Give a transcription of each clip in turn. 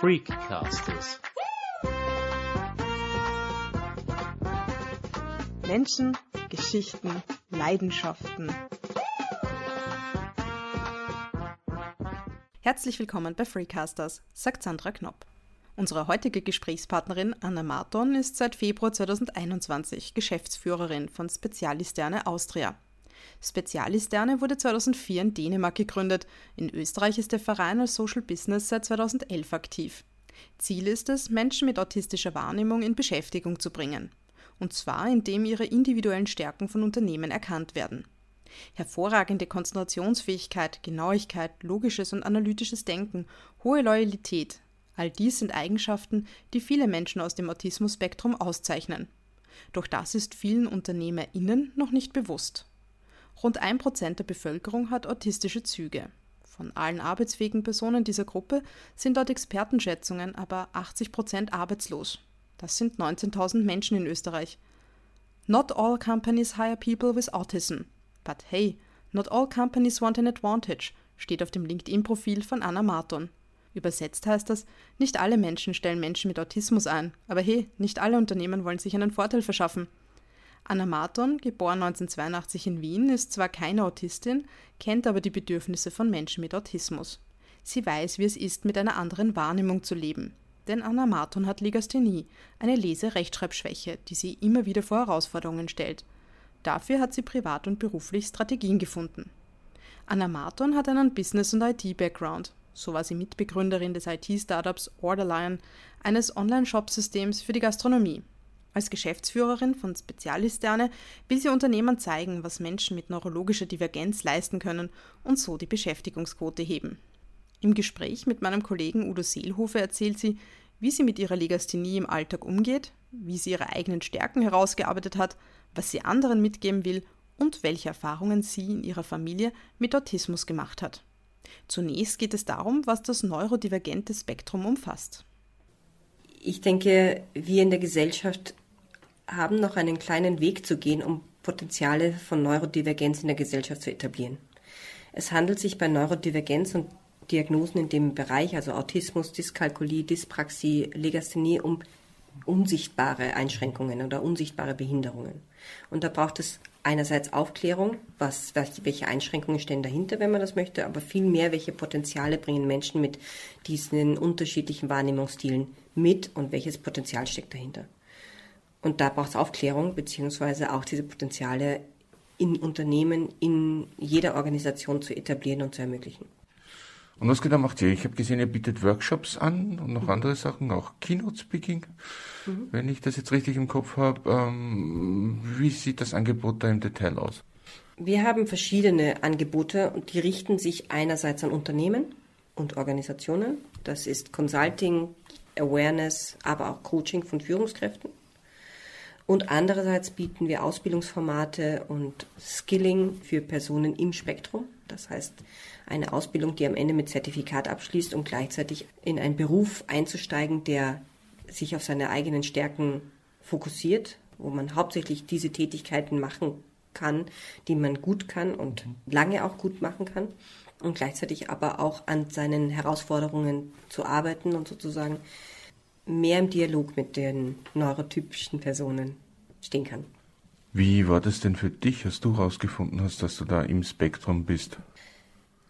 Freakcasters. Menschen, Geschichten, Leidenschaften. Herzlich willkommen bei Freecasters, sagt Sandra Knopp. Unsere heutige Gesprächspartnerin Anna Marton ist seit Februar 2021 Geschäftsführerin von Spezialisterne Austria. Spezialisterne wurde 2004 in Dänemark gegründet. In Österreich ist der Verein als Social Business seit 2011 aktiv. Ziel ist es, Menschen mit autistischer Wahrnehmung in Beschäftigung zu bringen. Und zwar, indem ihre individuellen Stärken von Unternehmen erkannt werden. Hervorragende Konzentrationsfähigkeit, Genauigkeit, logisches und analytisches Denken, hohe Loyalität, all dies sind Eigenschaften, die viele Menschen aus dem Autismus-Spektrum auszeichnen. Doch das ist vielen UnternehmerInnen noch nicht bewusst. Rund ein Prozent der Bevölkerung hat autistische Züge. Von allen arbeitsfähigen Personen dieser Gruppe sind laut Expertenschätzungen aber 80 Prozent arbeitslos. Das sind 19.000 Menschen in Österreich. Not all companies hire people with autism. But hey, not all companies want an advantage, steht auf dem LinkedIn-Profil von Anna Marton. Übersetzt heißt das, nicht alle Menschen stellen Menschen mit Autismus ein, aber hey, nicht alle Unternehmen wollen sich einen Vorteil verschaffen. Anna Marton, geboren 1982 in Wien, ist zwar keine Autistin, kennt aber die Bedürfnisse von Menschen mit Autismus. Sie weiß, wie es ist, mit einer anderen Wahrnehmung zu leben. Denn Anna Marton hat Legasthenie, eine Lese-Rechtschreibschwäche, die sie immer wieder vor Herausforderungen stellt. Dafür hat sie privat und beruflich Strategien gefunden. Anna Marton hat einen Business- und IT-Background. So war sie Mitbegründerin des IT-Startups Orderline, eines Online-Shop-Systems für die Gastronomie. Als Geschäftsführerin von Spezialisterne will sie Unternehmern zeigen, was Menschen mit neurologischer Divergenz leisten können und so die Beschäftigungsquote heben. Im Gespräch mit meinem Kollegen Udo Seelhofer erzählt sie, wie sie mit ihrer Legasthenie im Alltag umgeht, wie sie ihre eigenen Stärken herausgearbeitet hat, was sie anderen mitgeben will und welche Erfahrungen sie in ihrer Familie mit Autismus gemacht hat. Zunächst geht es darum, was das neurodivergente Spektrum umfasst. Ich denke, wir in der Gesellschaft haben noch einen kleinen Weg zu gehen, um Potenziale von Neurodivergenz in der Gesellschaft zu etablieren. Es handelt sich bei Neurodivergenz und Diagnosen in dem Bereich, also Autismus, Dyskalkulie, Dyspraxie, Legasthenie, um unsichtbare Einschränkungen oder unsichtbare Behinderungen. Und da braucht es einerseits Aufklärung, was, welche Einschränkungen stehen dahinter, wenn man das möchte, aber vielmehr, welche Potenziale bringen Menschen mit diesen unterschiedlichen Wahrnehmungsstilen mit und welches Potenzial steckt dahinter. Und da braucht es Aufklärung, beziehungsweise auch diese Potenziale in Unternehmen, in jeder Organisation zu etablieren und zu ermöglichen. Und was genau macht ihr? Ich habe gesehen, ihr bietet Workshops an und noch andere Sachen, auch Keynote Speaking, mhm. wenn ich das jetzt richtig im Kopf habe. Ähm, wie sieht das Angebot da im Detail aus? Wir haben verschiedene Angebote und die richten sich einerseits an Unternehmen und Organisationen. Das ist Consulting, Awareness, aber auch Coaching von Führungskräften. Und andererseits bieten wir Ausbildungsformate und Skilling für Personen im Spektrum. Das heißt, eine Ausbildung, die am Ende mit Zertifikat abschließt und gleichzeitig in einen Beruf einzusteigen, der sich auf seine eigenen Stärken fokussiert, wo man hauptsächlich diese Tätigkeiten machen kann, die man gut kann und lange auch gut machen kann und gleichzeitig aber auch an seinen Herausforderungen zu arbeiten und sozusagen mehr im Dialog mit den neurotypischen Personen stehen kann. Wie war das denn für dich, als du herausgefunden hast, dass du da im Spektrum bist?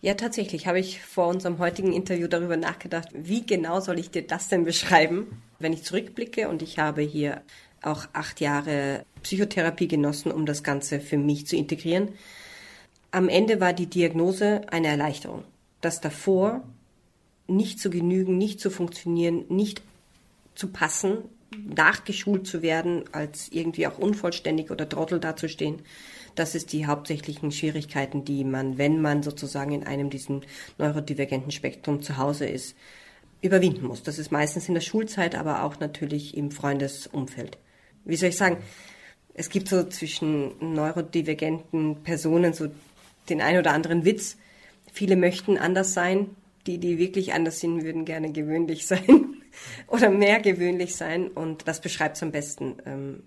Ja, tatsächlich habe ich vor unserem heutigen Interview darüber nachgedacht, wie genau soll ich dir das denn beschreiben, wenn ich zurückblicke und ich habe hier auch acht Jahre Psychotherapie genossen, um das Ganze für mich zu integrieren. Am Ende war die Diagnose eine Erleichterung. Das davor nicht zu genügen, nicht zu funktionieren, nicht zu passen, nachgeschult zu werden, als irgendwie auch unvollständig oder Trottel dazustehen, das ist die hauptsächlichen Schwierigkeiten, die man, wenn man sozusagen in einem diesem neurodivergenten Spektrum zu Hause ist, überwinden muss. Das ist meistens in der Schulzeit, aber auch natürlich im Freundesumfeld. Wie soll ich sagen? Es gibt so zwischen neurodivergenten Personen so den ein oder anderen Witz. Viele möchten anders sein. Die, die wirklich anders sind, würden gerne gewöhnlich sein oder mehr gewöhnlich sein und das beschreibt es am besten. Ähm,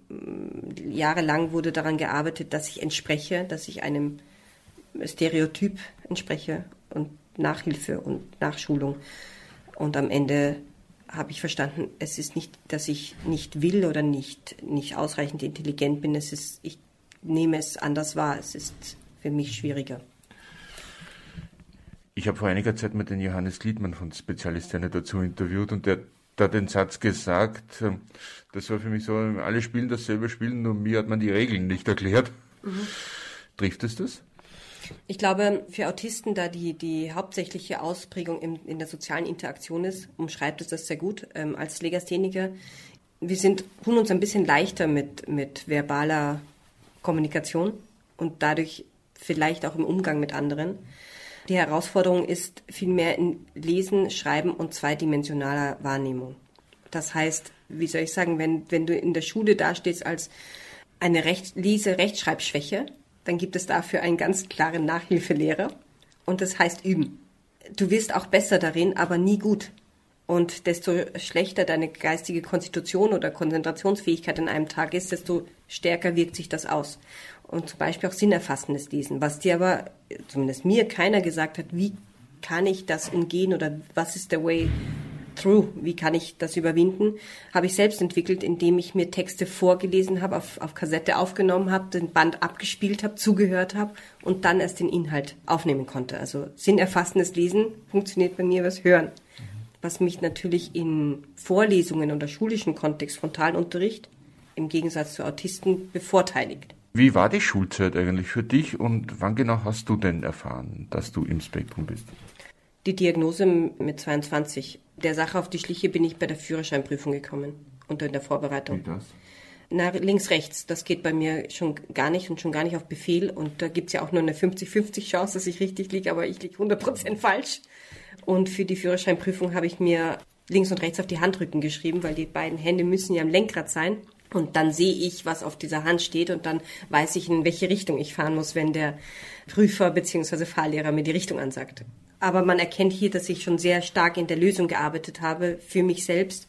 jahrelang wurde daran gearbeitet, dass ich entspreche, dass ich einem Stereotyp entspreche und Nachhilfe und Nachschulung. Und am Ende habe ich verstanden, es ist nicht, dass ich nicht will oder nicht, nicht ausreichend intelligent bin. Es ist, ich nehme es anders wahr. Es ist für mich schwieriger. Ich habe vor einiger Zeit mit den Johannes Liedmann von Spezialisterne dazu interviewt und der da den Satz gesagt, das war für mich so, alle spielen dasselbe Spiel, nur mir hat man die Regeln nicht erklärt. Mhm. Trifft es das? Ich glaube, für Autisten, da die, die hauptsächliche Ausprägung in, in der sozialen Interaktion ist, umschreibt es das sehr gut. Ähm, als Legastheniker, wir sind, tun uns ein bisschen leichter mit, mit verbaler Kommunikation und dadurch vielleicht auch im Umgang mit anderen. Die Herausforderung ist vielmehr in Lesen, Schreiben und zweidimensionaler Wahrnehmung. Das heißt, wie soll ich sagen, wenn, wenn du in der Schule dastehst als eine Recht, Lese-Rechtschreibschwäche, dann gibt es dafür einen ganz klaren Nachhilfelehrer und das heißt üben. Du wirst auch besser darin, aber nie gut. Und desto schlechter deine geistige Konstitution oder Konzentrationsfähigkeit in einem Tag ist, desto stärker wirkt sich das aus. Und zum Beispiel auch sinnerfassendes Lesen, was dir aber, zumindest mir, keiner gesagt hat, wie kann ich das umgehen oder was ist der Way through, wie kann ich das überwinden, habe ich selbst entwickelt, indem ich mir Texte vorgelesen habe, auf, auf Kassette aufgenommen habe, den Band abgespielt habe, zugehört habe und dann erst den Inhalt aufnehmen konnte. Also sinnerfassendes Lesen funktioniert bei mir übers Hören. Was mich natürlich in Vorlesungen oder schulischen Kontext, Frontalunterricht, im Gegensatz zu Autisten bevorteiligt. Wie war die Schulzeit eigentlich für dich und wann genau hast du denn erfahren, dass du im Spektrum bist? Die Diagnose mit 22. Der Sache auf die Schliche bin ich bei der Führerscheinprüfung gekommen und in der Vorbereitung. Wie das? Na, links, rechts. Das geht bei mir schon gar nicht und schon gar nicht auf Befehl. Und da gibt es ja auch nur eine 50-50 Chance, dass ich richtig liege, aber ich liege 100% falsch. Und für die Führerscheinprüfung habe ich mir links und rechts auf die Handrücken geschrieben, weil die beiden Hände müssen ja am Lenkrad sein. Und dann sehe ich, was auf dieser Hand steht und dann weiß ich, in welche Richtung ich fahren muss, wenn der Prüfer bzw. Fahrlehrer mir die Richtung ansagt. Aber man erkennt hier, dass ich schon sehr stark in der Lösung gearbeitet habe für mich selbst.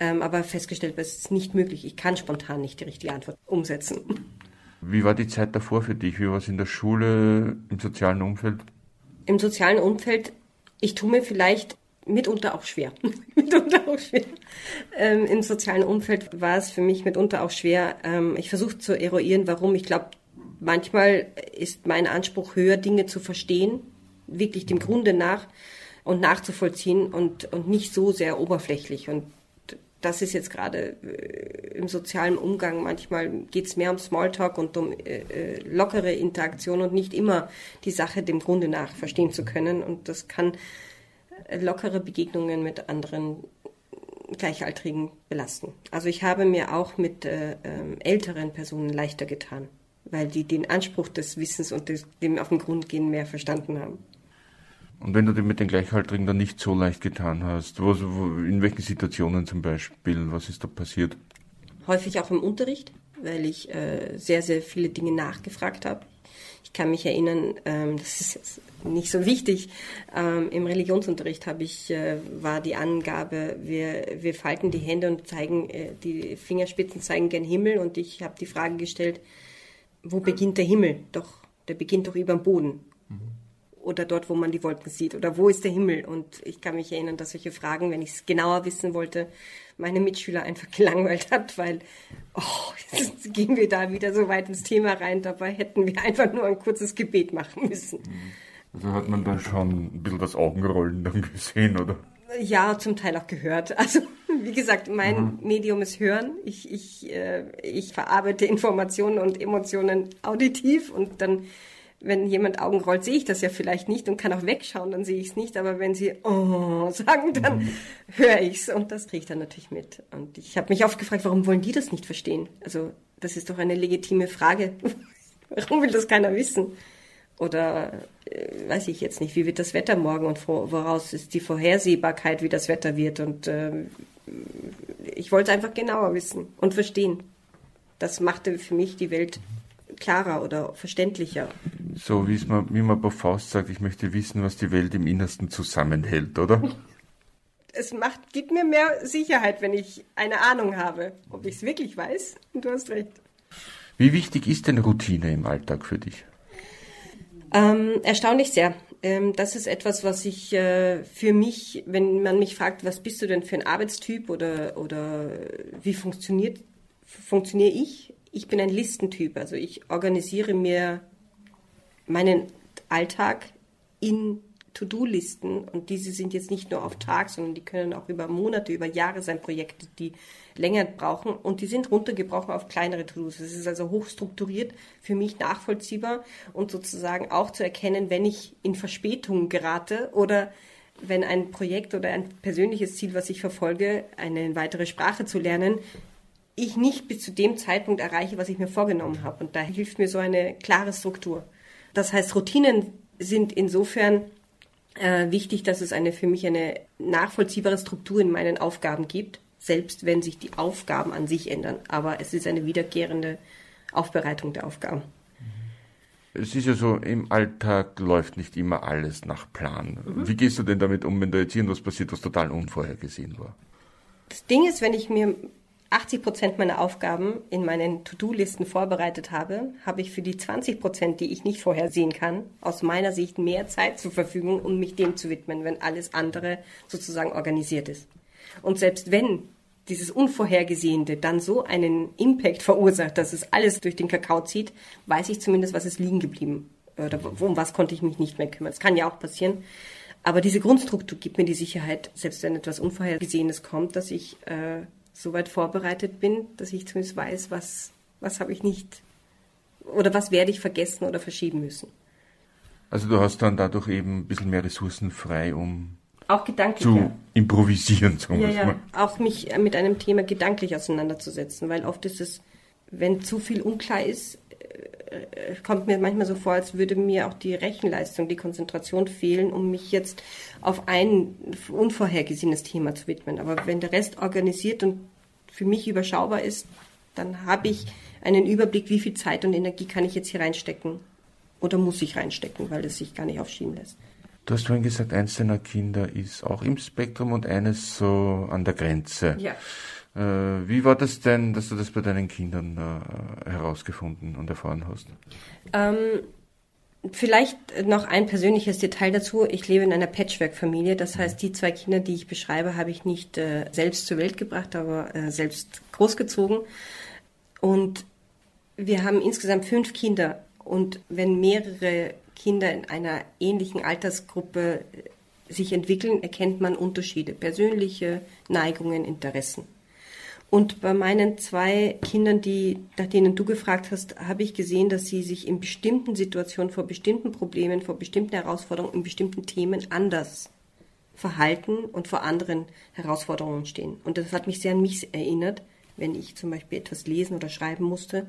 Ähm, aber festgestellt, es ist nicht möglich. Ich kann spontan nicht die richtige Antwort umsetzen. Wie war die Zeit davor für dich? Wie war es in der Schule, im sozialen Umfeld? Im sozialen Umfeld, ich tue mir vielleicht mitunter auch schwer. mitunter auch schwer. Ähm, Im sozialen Umfeld war es für mich mitunter auch schwer. Ähm, ich versuche zu eruieren, warum. Ich glaube, manchmal ist mein Anspruch höher, Dinge zu verstehen, wirklich dem Grunde nach und nachzuvollziehen und, und nicht so sehr oberflächlich. Und das ist jetzt gerade äh, im sozialen Umgang. Manchmal geht es mehr um Smalltalk und um äh, äh, lockere Interaktion und nicht immer die Sache dem Grunde nach verstehen zu können. Und das kann lockere Begegnungen mit anderen Gleichaltrigen belasten. Also ich habe mir auch mit äh, äh, älteren Personen leichter getan, weil die den Anspruch des Wissens und des, dem auf den Grund gehen mehr verstanden haben. Und wenn du dir mit den Gleichaltrigen dann nicht so leicht getan hast, wo, in welchen Situationen zum Beispiel, was ist da passiert? Häufig auch im Unterricht, weil ich äh, sehr, sehr viele Dinge nachgefragt habe. Ich kann mich erinnern, ähm, das ist jetzt nicht so wichtig. Ähm, Im Religionsunterricht habe ich, äh, war die Angabe, wir, wir falten die Hände und zeigen, äh, die Fingerspitzen zeigen gern Himmel und ich habe die Frage gestellt, wo beginnt der Himmel? Doch, der beginnt doch über dem Boden. Mhm. Oder dort, wo man die Wolken sieht. Oder wo ist der Himmel? Und ich kann mich erinnern, dass solche Fragen, wenn ich es genauer wissen wollte, meine Mitschüler einfach gelangweilt hat, weil, oh, jetzt gehen wir da wieder so weit ins Thema rein. Dabei hätten wir einfach nur ein kurzes Gebet machen müssen. Also hat man da schon ein bisschen das Augenrollen dann gesehen, oder? Ja, zum Teil auch gehört. Also, wie gesagt, mein mhm. Medium ist Hören. Ich, ich, äh, ich verarbeite Informationen und Emotionen auditiv und dann, wenn jemand Augen rollt, sehe ich das ja vielleicht nicht und kann auch wegschauen, dann sehe ich es nicht. Aber wenn sie oh sagen, dann mhm. höre ich es und das kriege ich dann natürlich mit. Und ich habe mich oft gefragt, warum wollen die das nicht verstehen? Also, das ist doch eine legitime Frage. warum will das keiner wissen? Oder äh, weiß ich jetzt nicht, wie wird das Wetter morgen und woraus ist die Vorhersehbarkeit, wie das Wetter wird. Und äh, ich wollte einfach genauer wissen und verstehen. Das machte für mich die Welt klarer oder verständlicher. So wie man, wie man bei Faust sagt, ich möchte wissen, was die Welt im Innersten zusammenhält, oder? es macht, gibt mir mehr Sicherheit, wenn ich eine Ahnung habe, ob ich es wirklich weiß. Und du hast recht. Wie wichtig ist denn Routine im Alltag für dich? Ähm, erstaunlich sehr. Ähm, das ist etwas, was ich äh, für mich, wenn man mich fragt, was bist du denn für ein Arbeitstyp oder, oder wie funktioniert, funktioniere ich? Ich bin ein Listentyp. Also ich organisiere mir meinen Alltag in To-Do-Listen und diese sind jetzt nicht nur auf Tag, sondern die können auch über Monate, über Jahre sein, Projekte, die länger brauchen und die sind runtergebrochen auf kleinere To-Dos. Es ist also hochstrukturiert, für mich nachvollziehbar und sozusagen auch zu erkennen, wenn ich in Verspätung gerate oder wenn ein Projekt oder ein persönliches Ziel, was ich verfolge, eine weitere Sprache zu lernen, ich nicht bis zu dem Zeitpunkt erreiche, was ich mir vorgenommen habe. Und da hilft mir so eine klare Struktur. Das heißt, Routinen sind insofern äh, wichtig, dass es eine für mich eine nachvollziehbare Struktur in meinen Aufgaben gibt, selbst wenn sich die Aufgaben an sich ändern. Aber es ist eine wiederkehrende Aufbereitung der Aufgaben. Es ist ja so, im Alltag läuft nicht immer alles nach Plan. Mhm. Wie gehst du denn damit um, wenn da jetzt irgendwas passiert, was total unvorhergesehen war? Das Ding ist, wenn ich mir 80 Prozent meiner Aufgaben in meinen To-Do-Listen vorbereitet habe, habe ich für die 20 Prozent, die ich nicht vorhersehen kann, aus meiner Sicht mehr Zeit zur Verfügung, um mich dem zu widmen, wenn alles andere sozusagen organisiert ist. Und selbst wenn dieses Unvorhergesehene dann so einen Impact verursacht, dass es alles durch den Kakao zieht, weiß ich zumindest, was ist liegen geblieben. Oder um was konnte ich mich nicht mehr kümmern. Das kann ja auch passieren. Aber diese Grundstruktur gibt mir die Sicherheit, selbst wenn etwas Unvorhergesehenes kommt, dass ich äh, so weit vorbereitet bin, dass ich zumindest weiß, was, was habe ich nicht oder was werde ich vergessen oder verschieben müssen. Also du hast dann dadurch eben ein bisschen mehr Ressourcen frei, um auch gedanklich, zu ja. improvisieren, sagen ja, ja. Mal. Auch mich mit einem Thema gedanklich auseinanderzusetzen, weil oft ist es, wenn zu viel unklar ist, kommt mir manchmal so vor, als würde mir auch die Rechenleistung, die Konzentration fehlen, um mich jetzt auf ein unvorhergesehenes Thema zu widmen. Aber wenn der Rest organisiert und für mich überschaubar ist, dann habe ich einen Überblick, wie viel Zeit und Energie kann ich jetzt hier reinstecken oder muss ich reinstecken, weil es sich gar nicht aufschieben lässt. Du hast vorhin gesagt, eins deiner Kinder ist auch im Spektrum und eines so an der Grenze. Ja. Äh, wie war das denn, dass du das bei deinen Kindern äh, herausgefunden und erfahren hast? Ähm, vielleicht noch ein persönliches Detail dazu. Ich lebe in einer Patchwork-Familie. Das heißt, die zwei Kinder, die ich beschreibe, habe ich nicht äh, selbst zur Welt gebracht, aber äh, selbst großgezogen. Und wir haben insgesamt fünf Kinder. Und wenn mehrere Kinder in einer ähnlichen Altersgruppe äh, sich entwickeln, erkennt man Unterschiede, persönliche Neigungen, Interessen. Und bei meinen zwei Kindern, die, nach denen du gefragt hast, habe ich gesehen, dass sie sich in bestimmten Situationen vor bestimmten Problemen, vor bestimmten Herausforderungen, in bestimmten Themen anders verhalten und vor anderen Herausforderungen stehen. Und das hat mich sehr an mich erinnert, wenn ich zum Beispiel etwas lesen oder schreiben musste,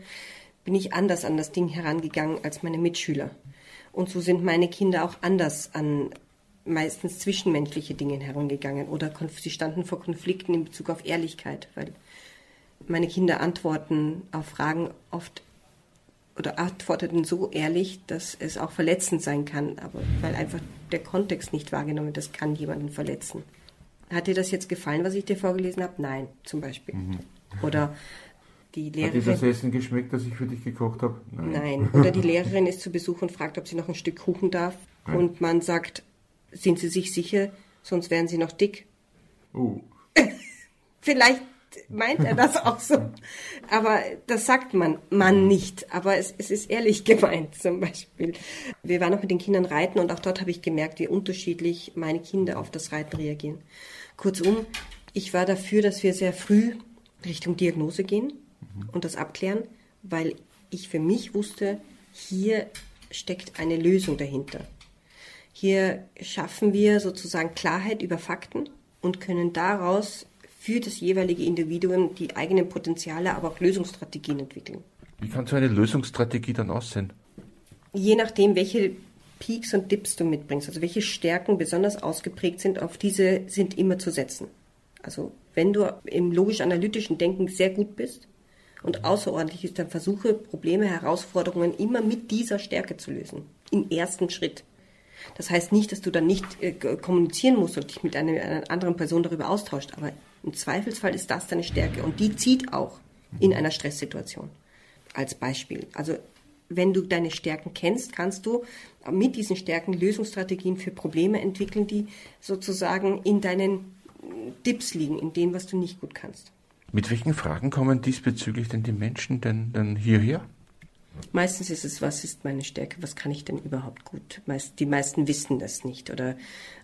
bin ich anders an das Ding herangegangen als meine Mitschüler. Und so sind meine Kinder auch anders an meistens zwischenmenschliche Dinge herangegangen oder sie standen vor Konflikten in Bezug auf Ehrlichkeit, weil meine Kinder antworten auf Fragen oft oder antworteten so ehrlich, dass es auch verletzend sein kann, aber weil einfach der Kontext nicht wahrgenommen wird, das kann jemanden verletzen. Hat dir das jetzt gefallen, was ich dir vorgelesen habe? Nein, zum Beispiel. Mhm. Oder die Lehrerin. Hat dir das Essen geschmeckt, das ich für dich gekocht habe? Nein. Nein. Oder die Lehrerin ist zu Besuch und fragt, ob sie noch ein Stück Kuchen darf. Nein. Und man sagt, sind Sie sich sicher, sonst wären Sie noch dick. Oh. Vielleicht meint er das auch so. Aber das sagt man, man nicht. Aber es, es ist ehrlich gemeint zum Beispiel. Wir waren auch mit den Kindern reiten und auch dort habe ich gemerkt, wie unterschiedlich meine Kinder auf das Reiten reagieren. Kurzum, ich war dafür, dass wir sehr früh Richtung Diagnose gehen und das abklären, weil ich für mich wusste, hier steckt eine Lösung dahinter. Hier schaffen wir sozusagen Klarheit über Fakten und können daraus für das jeweilige Individuum die eigenen Potenziale, aber auch Lösungsstrategien entwickeln. Wie kann so eine Lösungsstrategie dann aussehen? Je nachdem, welche Peaks und Dips du mitbringst, also welche Stärken besonders ausgeprägt sind, auf diese sind immer zu setzen. Also wenn du im logisch-analytischen Denken sehr gut bist und außerordentlich ist, dann versuche Probleme, Herausforderungen immer mit dieser Stärke zu lösen. Im ersten Schritt. Das heißt nicht, dass du dann nicht äh, kommunizieren musst und dich mit einer, einer anderen Person darüber austauscht, aber im Zweifelsfall ist das deine Stärke und die zieht auch in einer Stresssituation. Als Beispiel. Also wenn du deine Stärken kennst, kannst du mit diesen Stärken Lösungsstrategien für Probleme entwickeln, die sozusagen in deinen Dips liegen, in dem, was du nicht gut kannst. Mit welchen Fragen kommen diesbezüglich denn die Menschen denn, denn hierher? Meistens ist es, was ist meine Stärke, was kann ich denn überhaupt gut? die meisten wissen das nicht oder,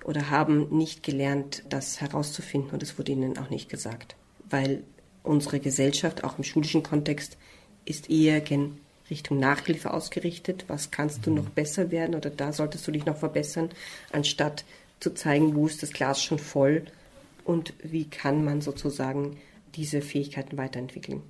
oder haben nicht gelernt, das herauszufinden und es wurde ihnen auch nicht gesagt. Weil unsere Gesellschaft, auch im schulischen Kontext, ist eher gen Richtung Nachhilfe ausgerichtet. Was kannst du noch besser werden oder da solltest du dich noch verbessern, anstatt zu zeigen, wo ist das Glas schon voll und wie kann man sozusagen diese Fähigkeiten weiterentwickeln.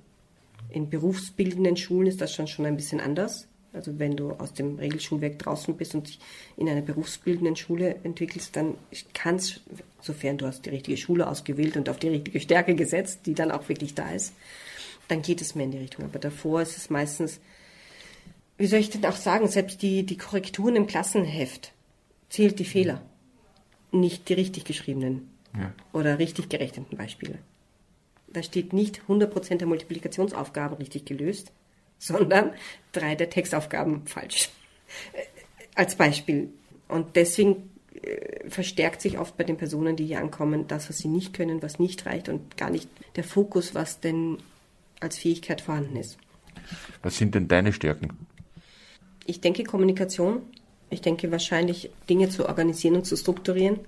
In berufsbildenden Schulen ist das schon, schon ein bisschen anders. Also wenn du aus dem Regelschulwerk draußen bist und dich in einer berufsbildenden Schule entwickelst, dann kannst, sofern du hast die richtige Schule ausgewählt und auf die richtige Stärke gesetzt, die dann auch wirklich da ist, dann geht es mehr in die Richtung. Aber davor ist es meistens, wie soll ich denn auch sagen, selbst die, die Korrekturen im Klassenheft zählt die Fehler, nicht die richtig geschriebenen ja. oder richtig gerechneten Beispiele. Da steht nicht 100% der Multiplikationsaufgaben richtig gelöst, sondern drei der Textaufgaben falsch. Äh, als Beispiel. Und deswegen äh, verstärkt sich oft bei den Personen, die hier ankommen, das, was sie nicht können, was nicht reicht und gar nicht der Fokus, was denn als Fähigkeit vorhanden ist. Was sind denn deine Stärken? Ich denke Kommunikation. Ich denke wahrscheinlich Dinge zu organisieren und zu strukturieren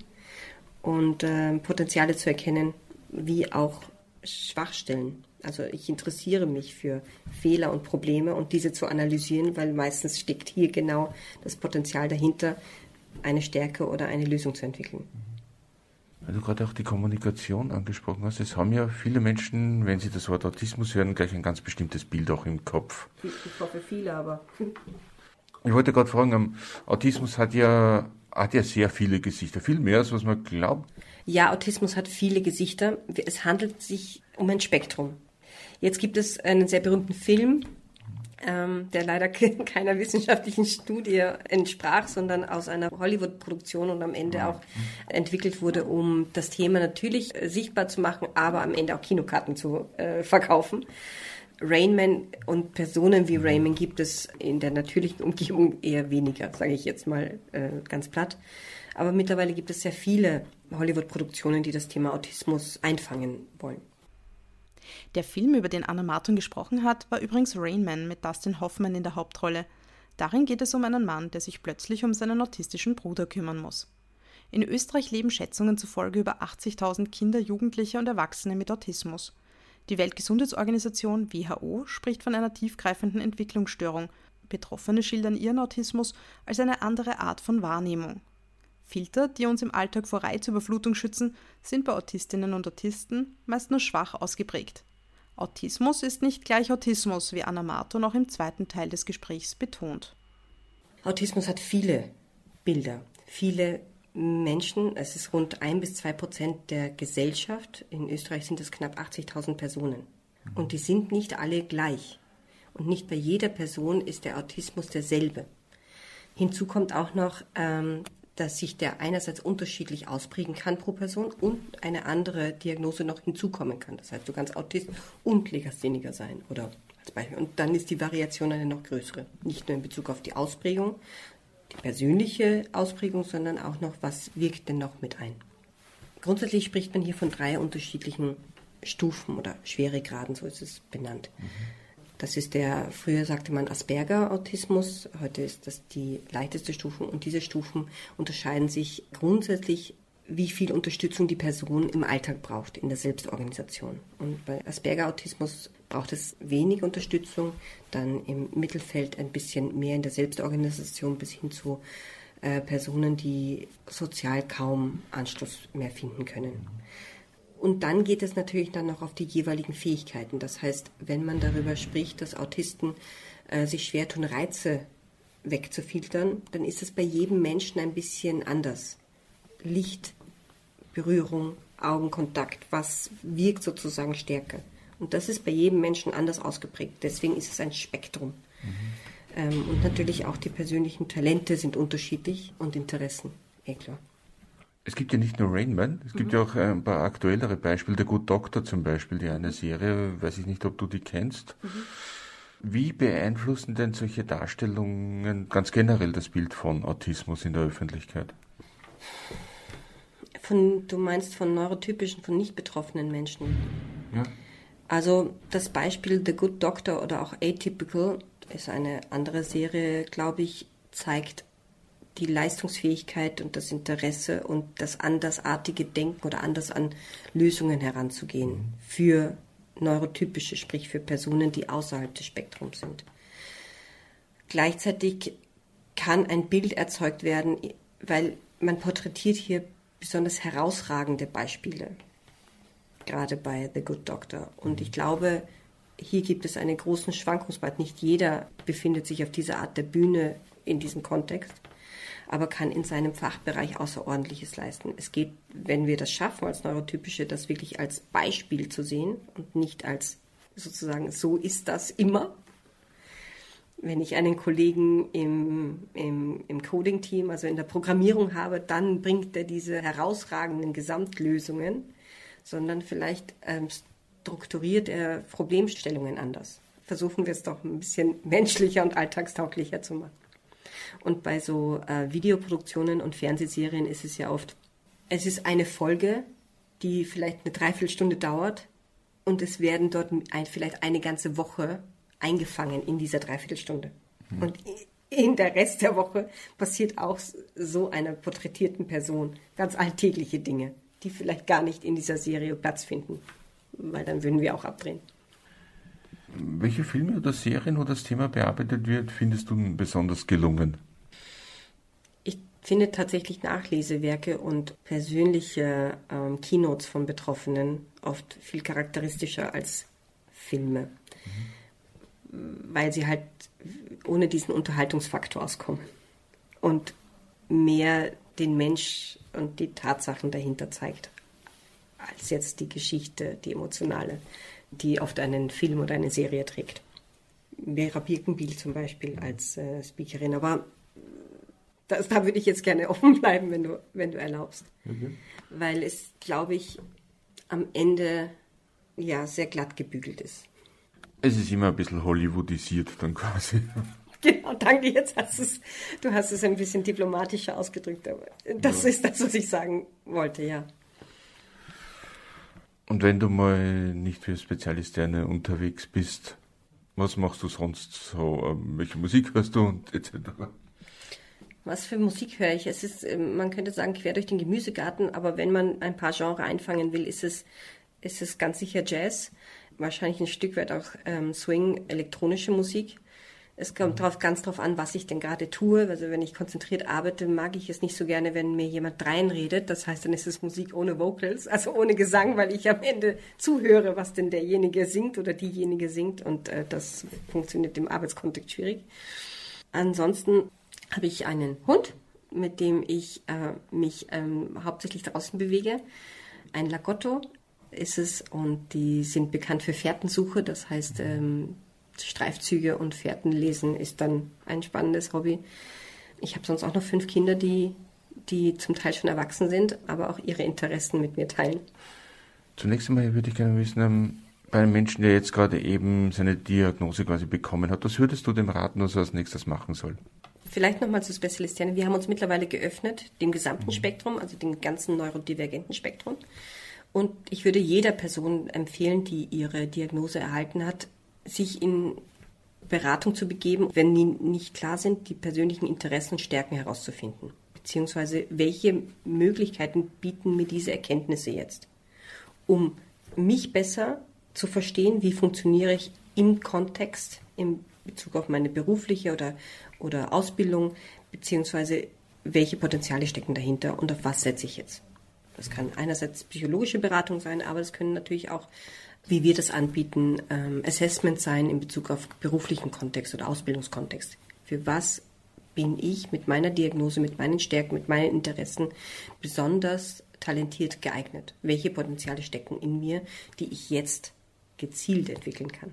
und äh, Potenziale zu erkennen, wie auch Schwachstellen. Also ich interessiere mich für Fehler und Probleme und diese zu analysieren, weil meistens steckt hier genau das Potenzial dahinter, eine Stärke oder eine Lösung zu entwickeln. Weil du gerade auch die Kommunikation angesprochen hast, es haben ja viele Menschen, wenn sie das Wort Autismus hören, gleich ein ganz bestimmtes Bild auch im Kopf. Ich hoffe viele, aber. Ich wollte gerade fragen, Autismus hat ja, hat ja sehr viele Gesichter, viel mehr als was man glaubt. Ja, Autismus hat viele Gesichter. Es handelt sich um ein Spektrum. Jetzt gibt es einen sehr berühmten Film, ähm, der leider keiner wissenschaftlichen Studie entsprach, sondern aus einer Hollywood-Produktion und am Ende auch entwickelt wurde, um das Thema natürlich äh, sichtbar zu machen, aber am Ende auch Kinokarten zu äh, verkaufen. Rainman und Personen wie Rainman gibt es in der natürlichen Umgebung eher weniger, sage ich jetzt mal äh, ganz platt. Aber mittlerweile gibt es sehr viele Hollywood-Produktionen, die das Thema Autismus einfangen wollen. Der Film, über den Anna Martin gesprochen hat, war übrigens Rain Man mit Dustin Hoffman in der Hauptrolle. Darin geht es um einen Mann, der sich plötzlich um seinen autistischen Bruder kümmern muss. In Österreich leben Schätzungen zufolge über 80.000 Kinder, Jugendliche und Erwachsene mit Autismus. Die Weltgesundheitsorganisation WHO spricht von einer tiefgreifenden Entwicklungsstörung. Betroffene schildern ihren Autismus als eine andere Art von Wahrnehmung. Filter, die uns im Alltag vor Reizüberflutung schützen, sind bei Autistinnen und Autisten meist nur schwach ausgeprägt. Autismus ist nicht gleich Autismus, wie Anna Marto noch im zweiten Teil des Gesprächs betont. Autismus hat viele Bilder, viele Menschen, es ist rund ein bis zwei Prozent der Gesellschaft. In Österreich sind es knapp 80.000 Personen. Und die sind nicht alle gleich. Und nicht bei jeder Person ist der Autismus derselbe. Hinzu kommt auch noch, ähm, dass sich der einerseits unterschiedlich ausprägen kann pro Person und eine andere Diagnose noch hinzukommen kann. Das heißt, du kannst Autist und Legastheniker sein oder als Beispiel. Und dann ist die Variation eine noch größere. Nicht nur in Bezug auf die Ausprägung, die persönliche Ausprägung, sondern auch noch, was wirkt denn noch mit ein. Grundsätzlich spricht man hier von drei unterschiedlichen Stufen oder Schweregraden, so ist es benannt. Mhm. Das ist der, früher sagte man Asperger-Autismus, heute ist das die leichteste Stufe und diese Stufen unterscheiden sich grundsätzlich, wie viel Unterstützung die Person im Alltag braucht, in der Selbstorganisation. Und bei Asperger-Autismus braucht es wenig Unterstützung, dann im Mittelfeld ein bisschen mehr in der Selbstorganisation bis hin zu äh, Personen, die sozial kaum Anschluss mehr finden können. Und dann geht es natürlich dann noch auf die jeweiligen Fähigkeiten. Das heißt, wenn man darüber spricht, dass Autisten äh, sich schwer tun, Reize wegzufiltern, dann ist es bei jedem Menschen ein bisschen anders. Licht, Berührung, Augenkontakt, was wirkt sozusagen stärker. Und das ist bei jedem Menschen anders ausgeprägt. Deswegen ist es ein Spektrum. Mhm. Ähm, und natürlich auch die persönlichen Talente sind unterschiedlich und Interessen, eh klar. Es gibt ja nicht nur Rainman, es gibt mhm. ja auch ein paar aktuellere Beispiele. Der Good Doctor zum Beispiel, die eine Serie, weiß ich nicht, ob du die kennst. Mhm. Wie beeinflussen denn solche Darstellungen ganz generell das Bild von Autismus in der Öffentlichkeit? Von, du meinst von neurotypischen, von nicht betroffenen Menschen? Ja. Also das Beispiel The Good Doctor oder auch Atypical ist eine andere Serie, glaube ich, zeigt die Leistungsfähigkeit und das Interesse und das andersartige Denken oder anders an Lösungen heranzugehen mhm. für neurotypische, sprich für Personen, die außerhalb des Spektrums sind. Gleichzeitig kann ein Bild erzeugt werden, weil man porträtiert hier besonders herausragende Beispiele, gerade bei The Good Doctor. Und ich glaube, hier gibt es einen großen Schwankungsbad. Nicht jeder befindet sich auf dieser Art der Bühne in diesem Kontext, aber kann in seinem Fachbereich Außerordentliches leisten. Es geht, wenn wir das schaffen als Neurotypische, das wirklich als Beispiel zu sehen und nicht als sozusagen, so ist das immer. Wenn ich einen Kollegen im, im, im Coding-Team, also in der Programmierung habe, dann bringt er diese herausragenden Gesamtlösungen, sondern vielleicht ähm, strukturiert er Problemstellungen anders. Versuchen wir es doch ein bisschen menschlicher und alltagstauglicher zu machen. Und bei so äh, Videoproduktionen und Fernsehserien ist es ja oft, es ist eine Folge, die vielleicht eine Dreiviertelstunde dauert und es werden dort ein, vielleicht eine ganze Woche eingefangen in dieser Dreiviertelstunde. Mhm. Und in der Rest der Woche passiert auch so einer porträtierten Person ganz alltägliche Dinge, die vielleicht gar nicht in dieser Serie Platz finden, weil dann würden wir auch abdrehen. Welche Filme oder Serien, wo das Thema bearbeitet wird, findest du besonders gelungen? Ich finde tatsächlich Nachlesewerke und persönliche ähm, Keynotes von Betroffenen oft viel charakteristischer als Filme, mhm. weil sie halt ohne diesen Unterhaltungsfaktor auskommen und mehr den Mensch und die Tatsachen dahinter zeigt, als jetzt die Geschichte, die emotionale die oft einen Film oder eine Serie trägt. Vera Birkenbiel zum Beispiel als äh, Speakerin. Aber das, da würde ich jetzt gerne offen bleiben, wenn du, wenn du erlaubst. Mhm. Weil es, glaube ich, am Ende ja sehr glatt gebügelt ist. Es ist immer ein bisschen Hollywoodisiert dann quasi. Genau, danke. Jetzt hast es, du hast es ein bisschen diplomatischer ausgedrückt, aber das ja. ist das, was ich sagen wollte, ja. Und wenn du mal nicht für Spezialisterne unterwegs bist, was machst du sonst so? Ähm, welche Musik hörst du und etc.? Was für Musik höre ich? Es ist, ähm, man könnte sagen, quer durch den Gemüsegarten, aber wenn man ein paar Genres einfangen will, ist es, ist es ganz sicher Jazz, wahrscheinlich ein Stück weit auch ähm, Swing, elektronische Musik. Es kommt drauf, ganz drauf an, was ich denn gerade tue. Also wenn ich konzentriert arbeite, mag ich es nicht so gerne, wenn mir jemand reinredet. Das heißt, dann ist es Musik ohne Vocals, also ohne Gesang, weil ich am Ende zuhöre, was denn derjenige singt oder diejenige singt. Und äh, das funktioniert im Arbeitskontext schwierig. Ansonsten habe ich einen Hund, mit dem ich äh, mich ähm, hauptsächlich draußen bewege. Ein Lagotto ist es und die sind bekannt für Fährtensuche. Das heißt, ähm, Streifzüge und Fährten lesen ist dann ein spannendes Hobby. Ich habe sonst auch noch fünf Kinder, die, die zum Teil schon erwachsen sind, aber auch ihre Interessen mit mir teilen. Zunächst einmal würde ich gerne wissen, ähm, bei einem Menschen, der jetzt gerade eben seine Diagnose quasi bekommen hat, was würdest du dem raten, was er als nächstes machen soll? Vielleicht nochmal zu Spezialistinnen. Wir haben uns mittlerweile geöffnet, dem gesamten mhm. Spektrum, also dem ganzen neurodivergenten Spektrum. Und ich würde jeder Person empfehlen, die ihre Diagnose erhalten hat, sich in Beratung zu begeben, wenn nicht klar sind, die persönlichen Interessen und Stärken herauszufinden. Beziehungsweise welche Möglichkeiten bieten mir diese Erkenntnisse jetzt, um mich besser zu verstehen, wie funktioniere ich im Kontext, in Bezug auf meine berufliche oder, oder Ausbildung, beziehungsweise welche Potenziale stecken dahinter und auf was setze ich jetzt. Das kann einerseits psychologische Beratung sein, aber es können natürlich auch wie wir das anbieten, ähm, Assessment sein in Bezug auf beruflichen Kontext oder Ausbildungskontext. Für was bin ich mit meiner Diagnose, mit meinen Stärken, mit meinen Interessen besonders talentiert geeignet? Welche Potenziale stecken in mir, die ich jetzt gezielt entwickeln kann?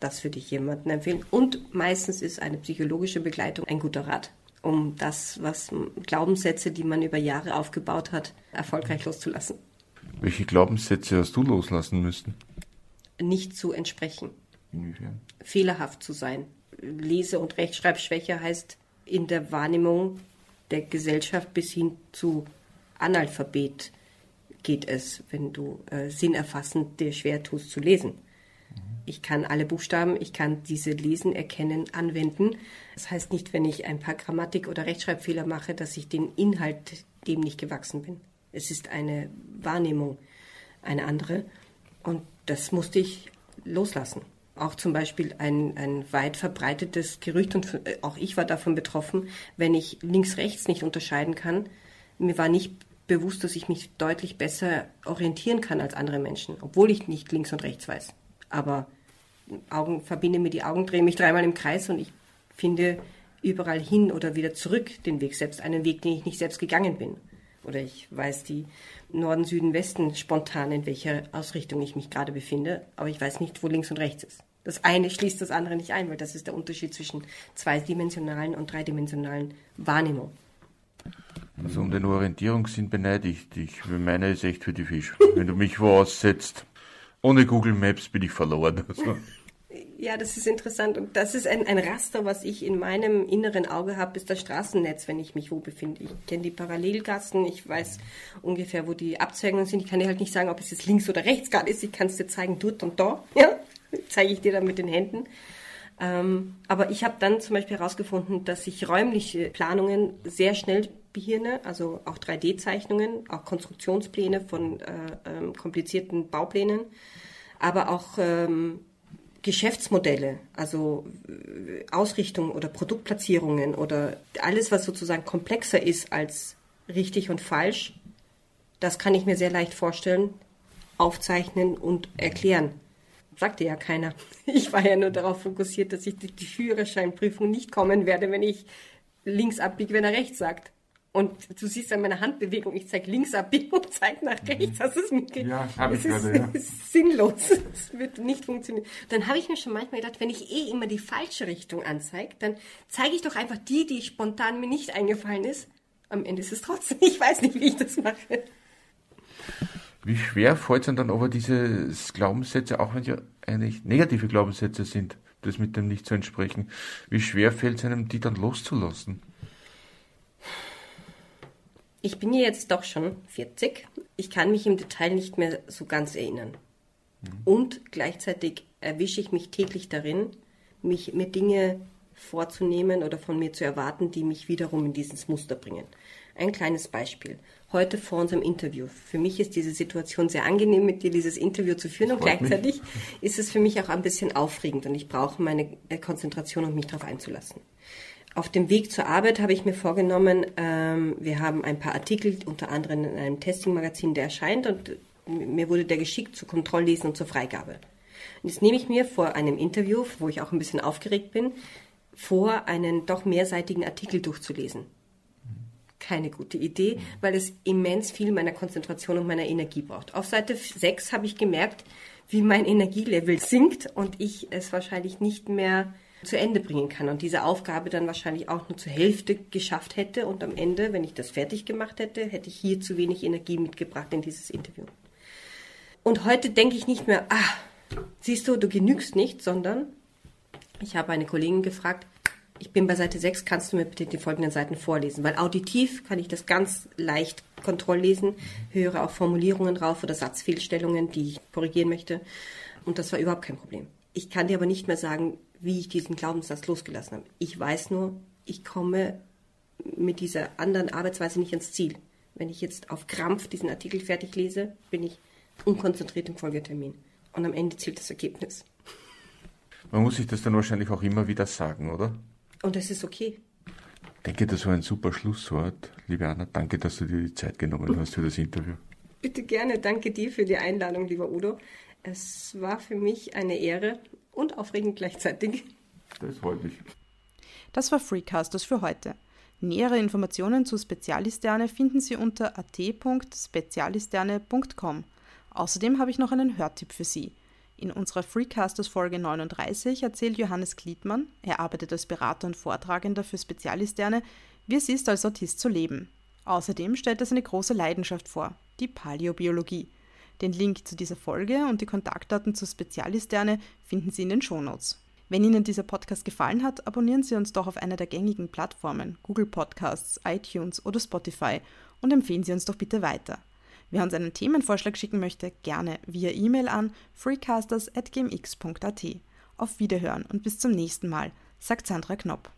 Das würde ich jemandem empfehlen. Und meistens ist eine psychologische Begleitung ein guter Rat, um das, was Glaubenssätze, die man über Jahre aufgebaut hat, erfolgreich loszulassen. Welche Glaubenssätze hast du loslassen müssen? Nicht zu entsprechen. Inwiefern? Fehlerhaft zu sein. Lese- und Rechtschreibschwäche heißt in der Wahrnehmung der Gesellschaft bis hin zu Analphabet geht es, wenn du äh, sinnerfassend dir schwer tust zu lesen. Ich kann alle Buchstaben, ich kann diese lesen, erkennen, anwenden. Das heißt nicht, wenn ich ein paar Grammatik- oder Rechtschreibfehler mache, dass ich den Inhalt dem nicht gewachsen bin. Es ist eine Wahrnehmung, eine andere. Und das musste ich loslassen. Auch zum Beispiel ein, ein weit verbreitetes Gerücht, und äh, auch ich war davon betroffen, wenn ich links-rechts nicht unterscheiden kann. Mir war nicht bewusst, dass ich mich deutlich besser orientieren kann als andere Menschen, obwohl ich nicht links und rechts weiß. Aber Augen, verbinde mir die Augen, drehe mich dreimal im Kreis und ich finde überall hin oder wieder zurück den Weg, selbst einen Weg, den ich nicht selbst gegangen bin. Oder ich weiß die Norden, Süden, Westen spontan, in welcher Ausrichtung ich mich gerade befinde, aber ich weiß nicht, wo links und rechts ist. Das eine schließt das andere nicht ein, weil das ist der Unterschied zwischen zweidimensionalen und dreidimensionalen Wahrnehmung. Also um den Orientierungssinn beneide ich dich. Meine ist echt für die Fisch. Wenn du mich wo aussetzt, ohne Google Maps bin ich verloren. Also. Ja, das ist interessant. Und das ist ein, ein Raster, was ich in meinem inneren Auge habe, ist das Straßennetz, wenn ich mich wo befinde. Ich kenne die Parallelgassen, ich weiß ungefähr, wo die Abzweigungen sind. Ich kann dir halt nicht sagen, ob es jetzt links oder rechts gerade ist. Ich kann es dir zeigen, dort und da. Ja, zeige ich dir dann mit den Händen. Ähm, aber ich habe dann zum Beispiel herausgefunden, dass ich räumliche Planungen sehr schnell behirne, also auch 3D-Zeichnungen, auch Konstruktionspläne von äh, ähm, komplizierten Bauplänen, aber auch ähm, Geschäftsmodelle, also äh, Ausrichtung oder Produktplatzierungen oder alles, was sozusagen komplexer ist als richtig und falsch, das kann ich mir sehr leicht vorstellen, aufzeichnen und erklären. Sagte ja keiner. Ich war ja nur darauf fokussiert, dass ich die Führerscheinprüfung nicht kommen werde, wenn ich links abbiege, wenn er rechts sagt. Und du siehst an meiner Handbewegung, ich zeige links abbiegen und zeige nach rechts. Das ist mir ja, habe ich gerade, ja. ist sinnlos. Es wird nicht funktionieren. Dann habe ich mir schon manchmal gedacht, wenn ich eh immer die falsche Richtung anzeige, dann zeige ich doch einfach die, die spontan mir nicht eingefallen ist. Am Ende ist es trotzdem. Ich weiß nicht, wie ich das mache. Wie schwer fällt es dann aber diese Glaubenssätze, auch wenn sie eigentlich negative Glaubenssätze sind, das mit dem nicht zu entsprechen, wie schwer fällt es einem, die dann loszulassen? Ich bin ja jetzt doch schon 40. Ich kann mich im Detail nicht mehr so ganz erinnern. Mhm. Und gleichzeitig erwische ich mich täglich darin, mich mir Dinge vorzunehmen oder von mir zu erwarten, die mich wiederum in dieses Muster bringen. Ein kleines Beispiel. Heute vor unserem Interview. Für mich ist diese Situation sehr angenehm, mit dir dieses Interview zu führen und gleichzeitig mich. ist es für mich auch ein bisschen aufregend und ich brauche meine Konzentration, um mich darauf einzulassen auf dem Weg zur Arbeit habe ich mir vorgenommen, ähm, wir haben ein paar Artikel, unter anderem in einem Testing-Magazin, der erscheint und mir wurde der geschickt zur Kontrolllesen und zur Freigabe. Und jetzt nehme ich mir vor einem Interview, wo ich auch ein bisschen aufgeregt bin, vor, einen doch mehrseitigen Artikel durchzulesen. Keine gute Idee, weil es immens viel meiner Konzentration und meiner Energie braucht. Auf Seite 6 habe ich gemerkt, wie mein Energielevel sinkt und ich es wahrscheinlich nicht mehr zu Ende bringen kann und diese Aufgabe dann wahrscheinlich auch nur zur Hälfte geschafft hätte und am Ende, wenn ich das fertig gemacht hätte, hätte ich hier zu wenig Energie mitgebracht in dieses Interview. Und heute denke ich nicht mehr, ah, siehst du, du genügst nicht, sondern ich habe eine Kollegin gefragt, ich bin bei Seite 6, kannst du mir bitte die folgenden Seiten vorlesen? Weil auditiv kann ich das ganz leicht kontrolllesen, höre auch Formulierungen rauf oder Satzfehlstellungen, die ich korrigieren möchte. Und das war überhaupt kein Problem. Ich kann dir aber nicht mehr sagen, wie ich diesen Glaubenssatz losgelassen habe. Ich weiß nur, ich komme mit dieser anderen Arbeitsweise nicht ans Ziel. Wenn ich jetzt auf Krampf diesen Artikel fertig lese, bin ich unkonzentriert im Folgetermin. Und am Ende zählt das Ergebnis. Man muss sich das dann wahrscheinlich auch immer wieder sagen, oder? Und das ist okay. Ich denke, das war ein super Schlusswort. Liebe Anna, danke, dass du dir die Zeit genommen hast für das Interview. Bitte gerne. Danke dir für die Einladung, lieber Udo. Es war für mich eine Ehre und aufregend gleichzeitig. Das freut mich. Das war Freecasters für heute. Nähere Informationen zu Spezialisterne finden Sie unter at.spezialisterne.com. Außerdem habe ich noch einen Hörtipp für Sie. In unserer Freecasters Folge 39 erzählt Johannes Gliedmann, er arbeitet als Berater und Vortragender für Spezialisterne, wie es ist, als Autist zu leben. Außerdem stellt er seine große Leidenschaft vor, die Paläobiologie. Den Link zu dieser Folge und die Kontaktdaten zur Spezialisterne finden Sie in den Shownotes. Wenn Ihnen dieser Podcast gefallen hat, abonnieren Sie uns doch auf einer der gängigen Plattformen, Google Podcasts, iTunes oder Spotify und empfehlen Sie uns doch bitte weiter. Wer uns einen Themenvorschlag schicken möchte, gerne via E-Mail an freecasters.gmx.at. Auf Wiederhören und bis zum nächsten Mal, sagt Sandra Knopp.